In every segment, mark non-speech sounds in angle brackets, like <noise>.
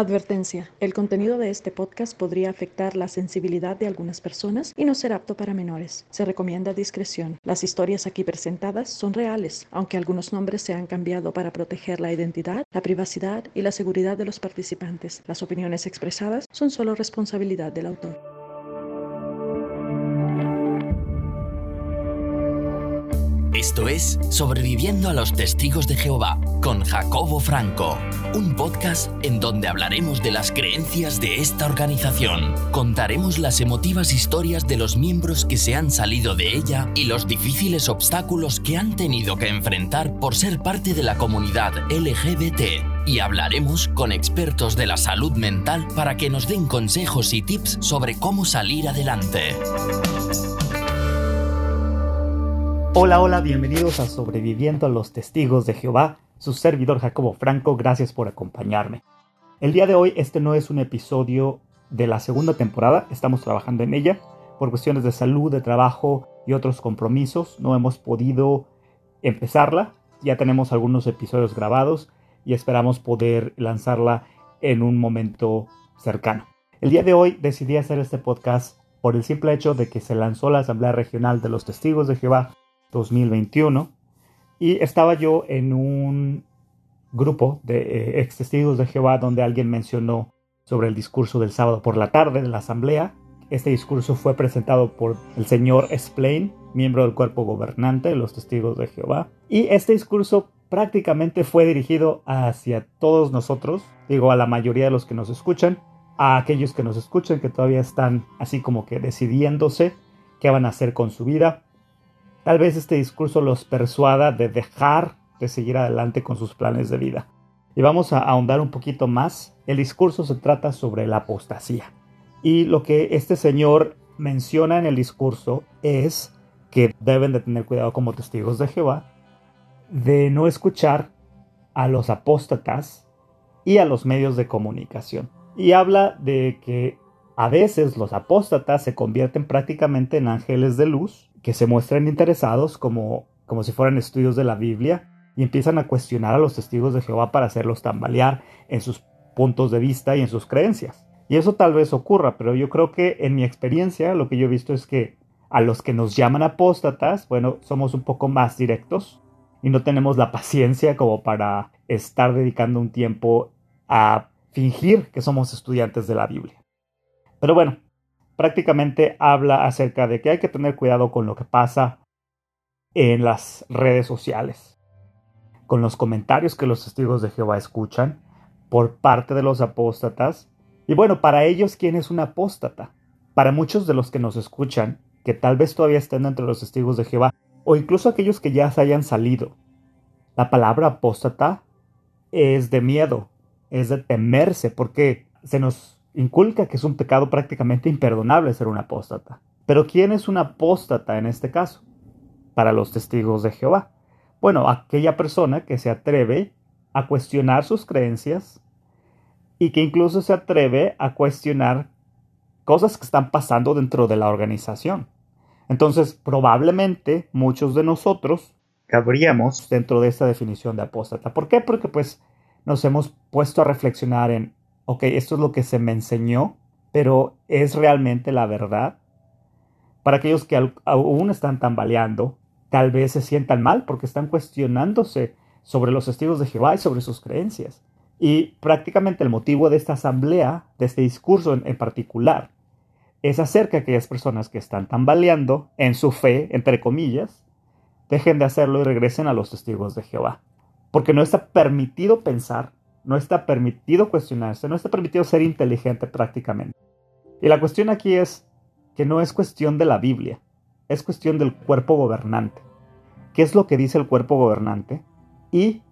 Advertencia. El contenido de este podcast podría afectar la sensibilidad de algunas personas y no ser apto para menores. Se recomienda discreción. Las historias aquí presentadas son reales, aunque algunos nombres se han cambiado para proteger la identidad, la privacidad y la seguridad de los participantes. Las opiniones expresadas son solo responsabilidad del autor. Esto es Sobreviviendo a los Testigos de Jehová con Jacobo Franco, un podcast en donde hablaremos de las creencias de esta organización. Contaremos las emotivas historias de los miembros que se han salido de ella y los difíciles obstáculos que han tenido que enfrentar por ser parte de la comunidad LGBT. Y hablaremos con expertos de la salud mental para que nos den consejos y tips sobre cómo salir adelante. Hola, hola, bienvenidos a Sobreviviendo a los Testigos de Jehová, su servidor Jacobo Franco, gracias por acompañarme. El día de hoy este no es un episodio de la segunda temporada, estamos trabajando en ella, por cuestiones de salud, de trabajo y otros compromisos, no hemos podido empezarla, ya tenemos algunos episodios grabados y esperamos poder lanzarla en un momento cercano. El día de hoy decidí hacer este podcast por el simple hecho de que se lanzó la Asamblea Regional de los Testigos de Jehová 2021 y estaba yo en un grupo de eh, ex testigos de Jehová donde alguien mencionó sobre el discurso del sábado por la tarde de la asamblea. Este discurso fue presentado por el señor Splain, miembro del cuerpo gobernante de los testigos de Jehová. Y este discurso prácticamente fue dirigido hacia todos nosotros, digo a la mayoría de los que nos escuchan, a aquellos que nos escuchan que todavía están así como que decidiéndose qué van a hacer con su vida, Tal vez este discurso los persuada de dejar de seguir adelante con sus planes de vida. Y vamos a ahondar un poquito más. El discurso se trata sobre la apostasía. Y lo que este señor menciona en el discurso es que deben de tener cuidado como testigos de Jehová de no escuchar a los apóstatas y a los medios de comunicación. Y habla de que a veces los apóstatas se convierten prácticamente en ángeles de luz que se muestran interesados como, como si fueran estudios de la Biblia y empiezan a cuestionar a los testigos de Jehová para hacerlos tambalear en sus puntos de vista y en sus creencias. Y eso tal vez ocurra, pero yo creo que en mi experiencia lo que yo he visto es que a los que nos llaman apóstatas, bueno, somos un poco más directos y no tenemos la paciencia como para estar dedicando un tiempo a fingir que somos estudiantes de la Biblia. Pero bueno, prácticamente habla acerca de que hay que tener cuidado con lo que pasa en las redes sociales, con los comentarios que los testigos de Jehová escuchan por parte de los apóstatas. Y bueno, para ellos, ¿quién es un apóstata? Para muchos de los que nos escuchan, que tal vez todavía estén entre los testigos de Jehová, o incluso aquellos que ya se hayan salido, la palabra apóstata es de miedo, es de temerse, porque se nos inculca que es un pecado prácticamente imperdonable ser un apóstata. Pero ¿quién es un apóstata en este caso? Para los testigos de Jehová. Bueno, aquella persona que se atreve a cuestionar sus creencias y que incluso se atreve a cuestionar cosas que están pasando dentro de la organización. Entonces, probablemente muchos de nosotros cabríamos dentro de esta definición de apóstata. ¿Por qué? Porque pues nos hemos puesto a reflexionar en ok, esto es lo que se me enseñó, pero ¿es realmente la verdad? Para aquellos que aún están tambaleando, tal vez se sientan mal porque están cuestionándose sobre los testigos de Jehová y sobre sus creencias. Y prácticamente el motivo de esta asamblea, de este discurso en, particular, es hacer que aquellas personas que están tambaleando en su fe, entre comillas, dejen de hacerlo y regresen a los testigos de Jehová. Porque no está permitido pensar no está permitido cuestionarse, no está permitido ser inteligente prácticamente. Y la cuestión aquí es que no es cuestión de la Biblia, es cuestión del cuerpo gobernante. ¿Qué es lo que dice el cuerpo gobernante? Y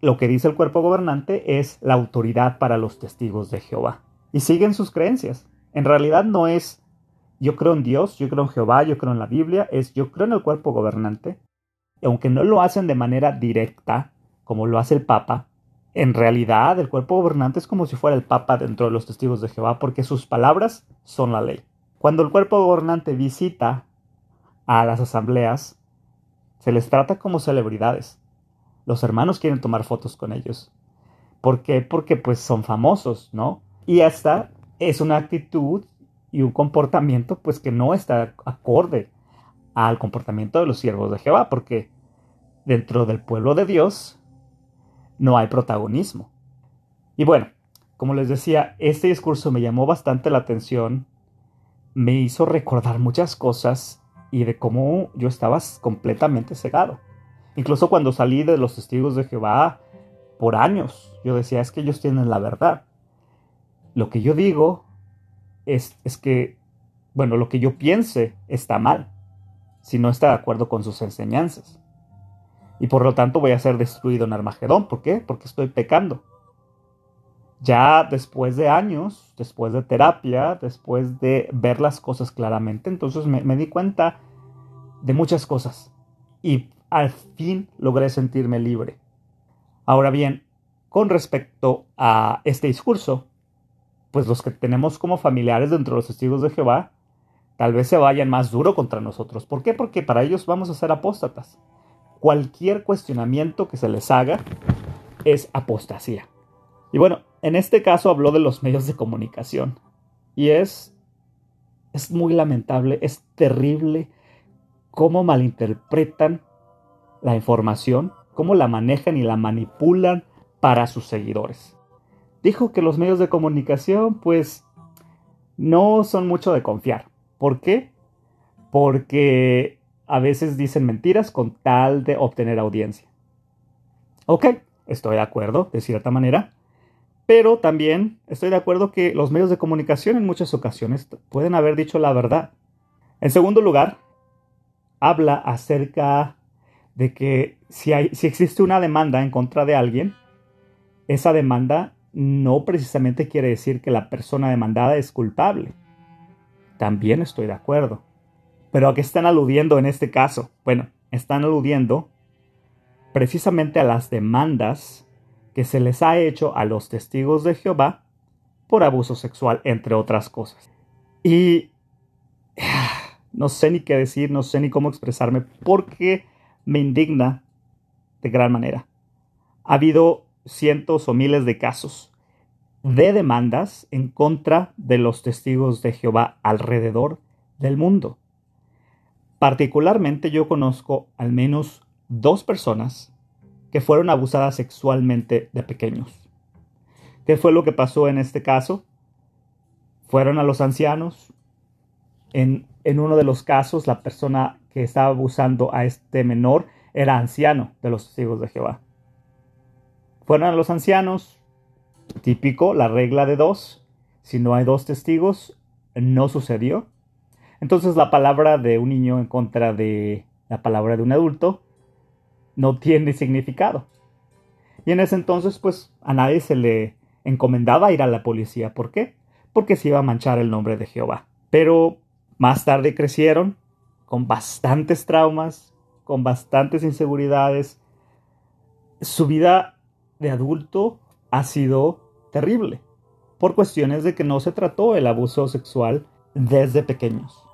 lo que dice el cuerpo gobernante es la autoridad para los testigos de Jehová. Y siguen sus creencias. En realidad no es yo creo en Dios, yo creo en Jehová, yo creo en la Biblia, es yo creo en el cuerpo gobernante. Y aunque no lo hacen de manera directa, como lo hace el Papa, en realidad, el cuerpo gobernante es como si fuera el Papa dentro de los testigos de Jehová, porque sus palabras son la ley. Cuando el cuerpo gobernante visita a las asambleas, se les trata como celebridades. Los hermanos quieren tomar fotos con ellos. ¿Por qué? Porque pues son famosos, ¿no? Y esta es una actitud y un comportamiento pues que no está acorde al comportamiento de los siervos de Jehová, porque dentro del pueblo de Dios no hay protagonismo. Y bueno, como les decía, este discurso me llamó bastante la atención, me hizo recordar muchas cosas y de cómo yo estaba completamente cegado. Incluso cuando salí de los testigos de Jehová por años, yo decía, es que ellos tienen la verdad. Lo que yo digo es, es que, bueno, lo que yo piense está mal, si no está de acuerdo con sus enseñanzas. Y por lo tanto voy a ser destruido en Armagedón. ¿Por qué? Porque estoy pecando. Ya después de años, después de terapia, después de ver las cosas claramente, entonces me, di cuenta de muchas cosas. Y al fin logré sentirme libre. Ahora bien, con respecto a este discurso, pues los que tenemos como familiares dentro de los testigos de Jehová, tal vez se vayan más duro contra nosotros. ¿Por qué? Porque para ellos vamos a ser apóstatas cualquier cuestionamiento que se les haga es apostasía. Y bueno, en este caso habló de los medios de comunicación. Y es, es muy lamentable, es terrible cómo malinterpretan la información, cómo la manejan y la manipulan para sus seguidores. Dijo que los medios de comunicación pues no son mucho de confiar. ¿Por qué? Porque a veces dicen mentiras con tal de obtener audiencia. Ok, estoy de acuerdo, de cierta manera, pero también estoy de acuerdo que los medios de comunicación en muchas ocasiones pueden haber dicho la verdad. En segundo lugar, habla acerca de que si, hay, si existe una demanda en contra de alguien, esa demanda no precisamente quiere decir que la persona demandada es culpable. También estoy de acuerdo. Pero ¿a qué están aludiendo en este caso? Bueno, están aludiendo precisamente a las demandas que se les ha hecho a los testigos de Jehová por abuso sexual, entre otras cosas. Y <sighs> no sé ni qué decir, no sé ni cómo expresarme, porque me indigna de gran manera. Ha habido cientos o miles de casos de demandas en contra de los testigos de Jehová alrededor del mundo. Particularmente yo conozco al menos dos personas que fueron abusadas sexualmente de pequeños. ¿Qué fue lo que pasó en este caso? Fueron a los ancianos. En, en uno de los casos, la persona que estaba abusando a este menor era anciano de los testigos de Jehová. Fueron a los ancianos, típico, la regla de dos. Si no hay dos testigos, no sucedió. Entonces la palabra de un niño en contra de la palabra de un adulto no tiene significado. Y en ese entonces pues a nadie se le encomendaba ir a la policía. ¿Por qué? Porque se iba a manchar el nombre de Jehová. Pero más tarde crecieron con bastantes traumas, con bastantes inseguridades. Su vida de adulto ha sido terrible por cuestiones de que no se trató el abuso sexual desde pequeños.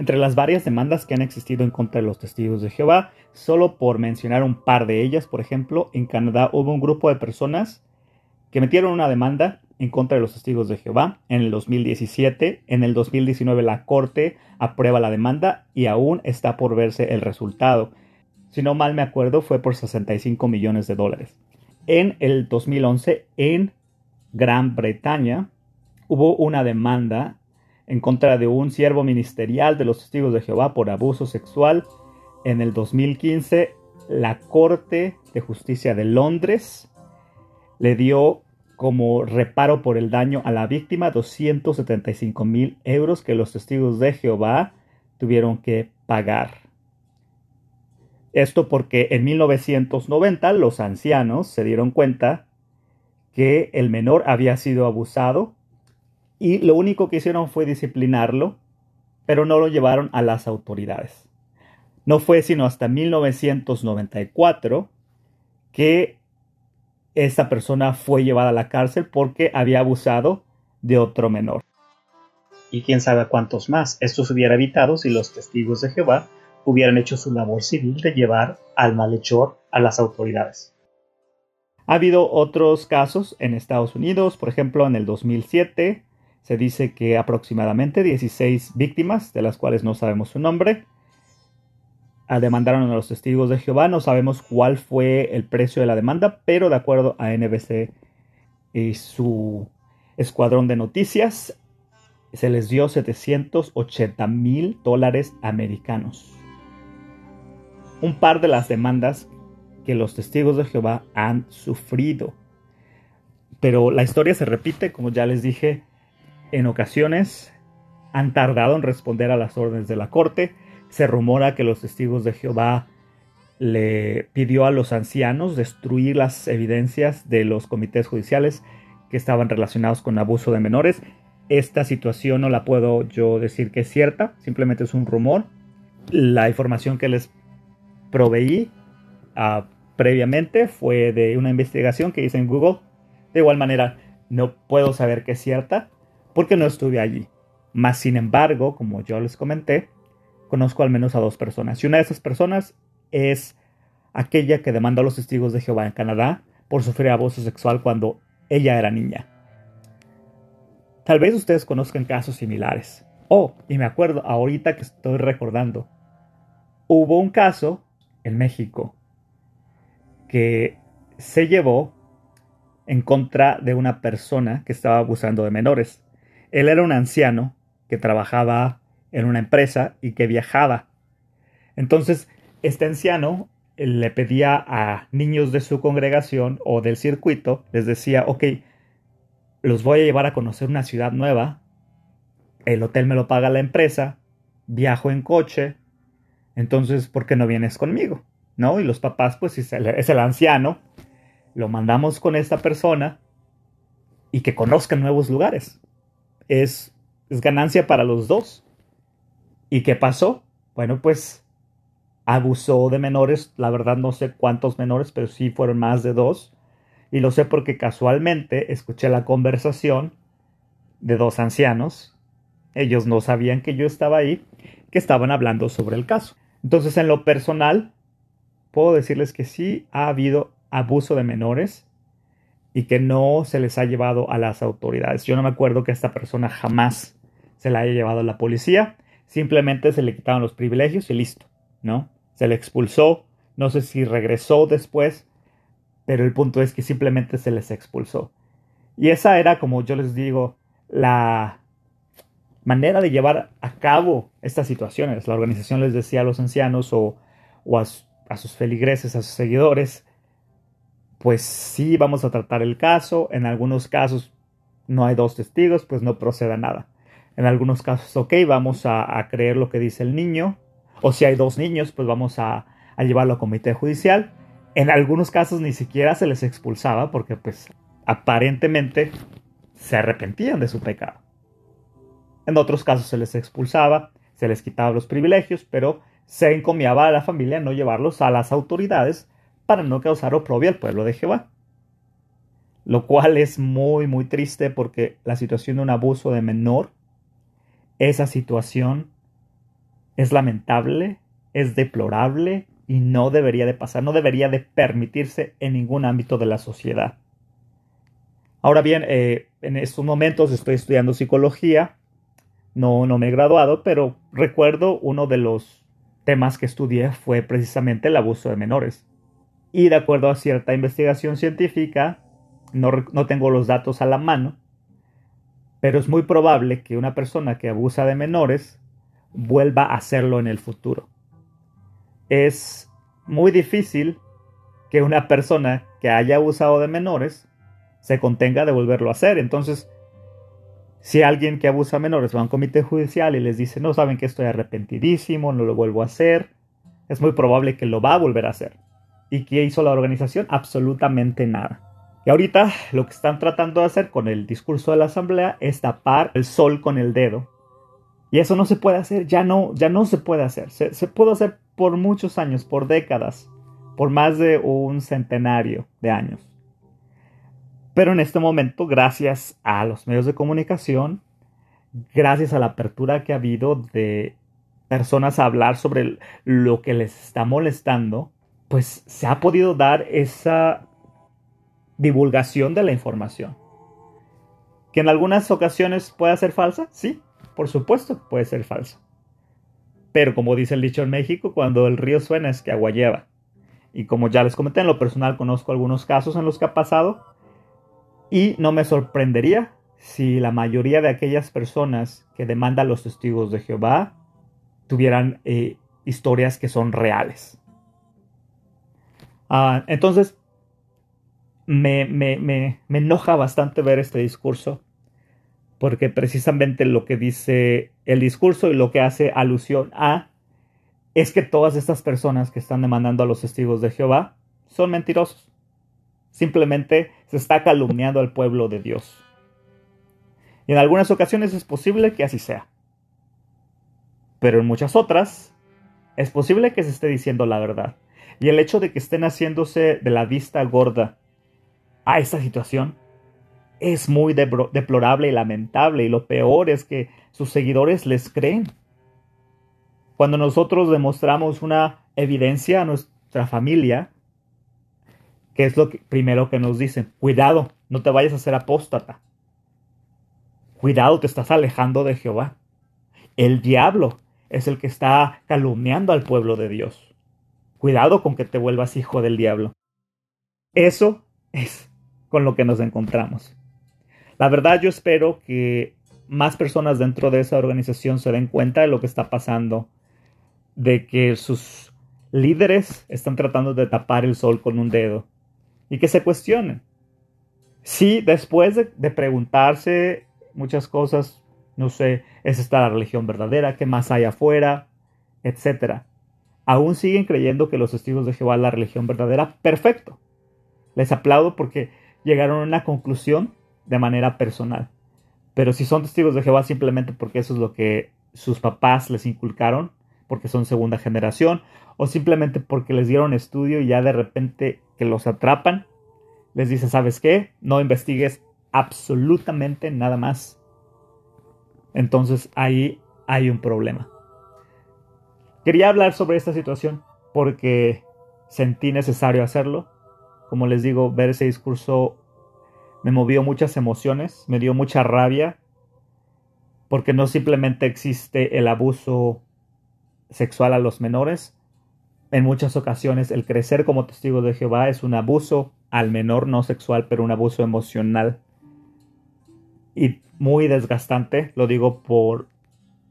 Entre las varias demandas que han existido en contra de los testigos de Jehová, solo por mencionar un par de ellas, por ejemplo, en Canadá hubo un grupo de personas que metieron una demanda en contra de los testigos de Jehová en el 2017. En el 2019 la Corte aprueba la demanda y aún está por verse el resultado. Si no mal me acuerdo, fue por 65 millones de dólares. En el 2011, en Gran Bretaña, hubo una demanda en contra de un siervo ministerial de los testigos de Jehová por abuso sexual. En el 2015, la Corte de Justicia de Londres le dio como reparo por el daño a la víctima 275 mil euros que los testigos de Jehová tuvieron que pagar. Esto porque en 1990 los ancianos se dieron cuenta que el menor había sido abusado y lo único que hicieron fue disciplinarlo, pero no lo llevaron a las autoridades. No fue sino hasta 1994 que esta persona fue llevada a la cárcel porque había abusado de otro menor. Y quién sabe cuántos más. Esto se hubiera evitado si los testigos de Jehová hubieran hecho su labor civil de llevar al malhechor a las autoridades. Ha habido otros casos en Estados Unidos, por ejemplo, en el 2007 se dice que aproximadamente 16 víctimas, de las cuales no sabemos su nombre, demandaron a los testigos de Jehová. No sabemos cuál fue el precio de la demanda, pero de acuerdo a NBC y su escuadrón de noticias, se les dio 780 mil dólares americanos. Un par de las demandas que los testigos de Jehová han sufrido. Pero la historia se repite, como ya les dije, en ocasiones han tardado en responder a las órdenes de la corte. Se rumora que los testigos de Jehová le pidió a los ancianos destruir las evidencias de los comités judiciales que estaban relacionados con abuso de menores. Esta situación no la puedo yo decir que es cierta, simplemente es un rumor. La información que les proveí uh, previamente fue de una investigación que hice en Google. De igual manera, no puedo saber que es cierta porque no estuve allí. Más sin embargo, como yo les comenté, conozco al menos a dos personas. Y una de esas personas es aquella que demandó a los testigos de Jehová en Canadá por sufrir abuso sexual cuando ella era niña. Tal vez ustedes conozcan casos similares. Oh, y me acuerdo ahorita que estoy recordando. Hubo un caso en México que se llevó en contra de una persona que estaba abusando de menores. Él era un anciano que trabajaba en una empresa y que viajaba. Entonces, este anciano le pedía a niños de su congregación o del circuito, les decía, ok, los voy a llevar a conocer una ciudad nueva, el hotel me lo paga la empresa, viajo en coche, entonces, ¿por qué no vienes conmigo? ¿No? Y los papás, pues es el, es el anciano, lo mandamos con esta persona y que conozcan nuevos lugares es, ganancia para los dos. ¿Y qué pasó? Bueno, pues abusó de menores, la verdad no sé cuántos menores, pero sí fueron más de dos. Y lo sé porque casualmente escuché la conversación de dos ancianos. Ellos no sabían que yo estaba ahí, que estaban hablando sobre el caso. Entonces, en lo personal, puedo decirles que sí ha habido abuso de menores y que no se les ha llevado a las autoridades. Yo no me acuerdo que esta persona jamás se la haya llevado a la policía, simplemente se le quitaron los privilegios y listo, ¿no? Se le expulsó, no sé si regresó después, pero el punto es que simplemente se les expulsó. Y esa era, como yo les digo, la manera de llevar a cabo estas situaciones. La organización les decía a los ancianos o, a, a sus feligreses, a sus seguidores, pues sí vamos a tratar el caso. En algunos casos no hay dos testigos, pues no proceda nada. En algunos casos, ok, vamos a, creer lo que dice el niño. O si hay dos niños, pues vamos a, a llevarlo a comité judicial. En algunos casos ni siquiera se les expulsaba porque pues aparentemente se arrepentían de su pecado. En otros casos se les expulsaba, se les quitaba los privilegios, pero se encomiaba a la familia no llevarlos a las autoridades para no causar oprobio al pueblo de Jehová. Lo cual es muy, muy triste porque la situación de un abuso de menor, esa situación es lamentable, es deplorable y no debería de pasar, no debería de permitirse en ningún ámbito de la sociedad. Ahora bien, eh, en estos momentos estoy estudiando psicología, no, no me he graduado, pero recuerdo uno de los temas que estudié fue precisamente el abuso de menores. Y de acuerdo a cierta investigación científica, no, tengo los datos a la mano, pero es muy probable que una persona que abusa de menores vuelva a hacerlo en el futuro. Es muy difícil que una persona que haya abusado de menores se contenga de volverlo a hacer. Entonces, si alguien que abusa de menores va a un comité judicial y les dice, no saben que estoy arrepentidísimo, no lo vuelvo a hacer, es muy probable que lo va a volver a hacer. ¿Y qué hizo la organización? Absolutamente nada. Y ahorita lo que están tratando de hacer con el discurso de la asamblea es tapar el sol con el dedo. Y eso no se puede hacer, ya no, ya no se puede hacer. Se, se puede hacer por muchos años, por décadas, por más de un centenario de años. Pero en este momento, gracias a los medios de comunicación, gracias a la apertura que ha habido de personas a hablar sobre lo que les está molestando, pues se ha podido dar esa divulgación de la información. ¿Que en algunas ocasiones puede ser falsa? Sí, por supuesto puede ser falsa. Pero como dice el dicho en México, cuando el río suena es que agua lleva. Y como ya les comenté en lo personal, conozco algunos casos en los que ha pasado. Y no me sorprendería si la mayoría de aquellas personas que demandan los testigos de Jehová tuvieran eh, historias que son reales. Ah, entonces, me, me, enoja bastante ver este discurso, porque precisamente lo que dice el discurso y lo que hace alusión a es que todas estas personas que están demandando a los testigos de Jehová son mentirosos. Simplemente se está calumniando al pueblo de Dios. Y en algunas ocasiones es posible que así sea. Pero en muchas otras es posible que se esté diciendo la verdad. Y el hecho de que estén haciéndose de la vista gorda a esta situación es muy deplorable y lamentable. Y lo peor es que sus seguidores les creen. Cuando nosotros demostramos una evidencia a nuestra familia, ¿qué es lo primero que nos dicen? Cuidado, no te vayas a ser apóstata. Cuidado, te estás alejando de Jehová. El diablo es el que está calumniando al pueblo de Dios. Cuidado con que te vuelvas hijo del diablo. Eso es con lo que nos encontramos. La verdad yo espero que más personas dentro de esa organización se den cuenta de lo que está pasando, de que sus líderes están tratando de tapar el sol con un dedo y que se cuestionen. Si después de, de preguntarse muchas cosas, no sé, ¿es esta la religión verdadera? ¿Qué más hay afuera? Etcétera aún siguen creyendo que los testigos de Jehová es la religión verdadera, perfecto. Les aplaudo porque llegaron a una conclusión de manera personal. Pero si son testigos de Jehová simplemente porque eso es lo que sus papás les inculcaron, porque son segunda generación, o simplemente porque les dieron estudio y ya de repente que los atrapan, les dice, ¿sabes qué? No investigues absolutamente nada más. Entonces ahí hay un problema. Quería hablar sobre esta situación porque sentí necesario hacerlo. Como les digo, ver ese discurso me movió muchas emociones, me dio mucha rabia, porque no simplemente existe el abuso sexual a los menores, en muchas ocasiones el crecer como testigo de Jehová es un abuso al menor no sexual, pero un abuso emocional. Y muy desgastante, lo digo por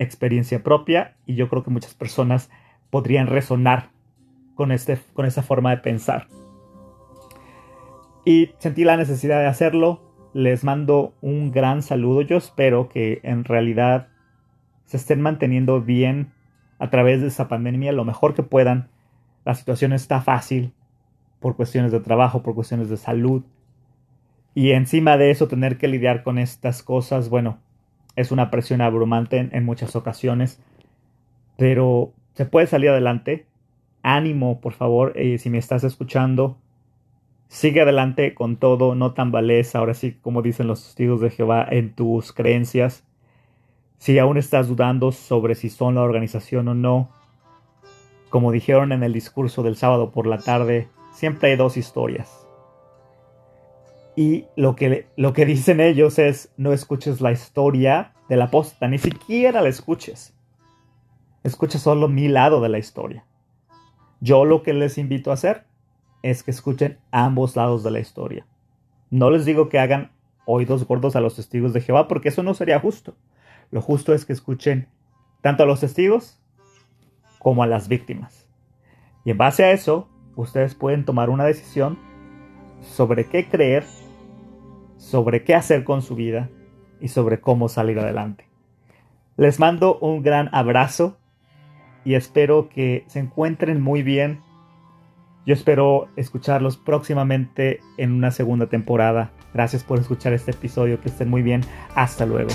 experiencia propia y yo creo que muchas personas podrían resonar con, este, con esa forma de pensar. Y sentí la necesidad de hacerlo. Les mando un gran saludo. Yo espero que en realidad se estén manteniendo bien a través de esa pandemia lo mejor que puedan. La situación está fácil por cuestiones de trabajo, por cuestiones de salud. Y encima de eso tener que lidiar con estas cosas, bueno, es una presión abrumante en, muchas ocasiones, pero se puede salir adelante. Ánimo, por favor, eh, si me estás escuchando, sigue adelante con todo, no tambalees, ahora sí, como dicen los testigos de Jehová, en tus creencias. Si aún estás dudando sobre si son la organización o no, como dijeron en el discurso del sábado por la tarde, siempre hay dos historias. Y lo que, lo que dicen ellos es, no escuches la historia de la posta, ni siquiera la escuches. Escucha solo mi lado de la historia. Yo lo que les invito a hacer es que escuchen ambos lados de la historia. No les digo que hagan oídos gordos a los testigos de Jehová, porque eso no sería justo. Lo justo es que escuchen tanto a los testigos como a las víctimas. Y en base a eso, ustedes pueden tomar una decisión sobre qué creer sobre qué hacer con su vida y sobre cómo salir adelante. Les mando un gran abrazo y espero que se encuentren muy bien. Yo espero escucharlos próximamente en una segunda temporada. Gracias por escuchar este episodio, que estén muy bien. Hasta luego.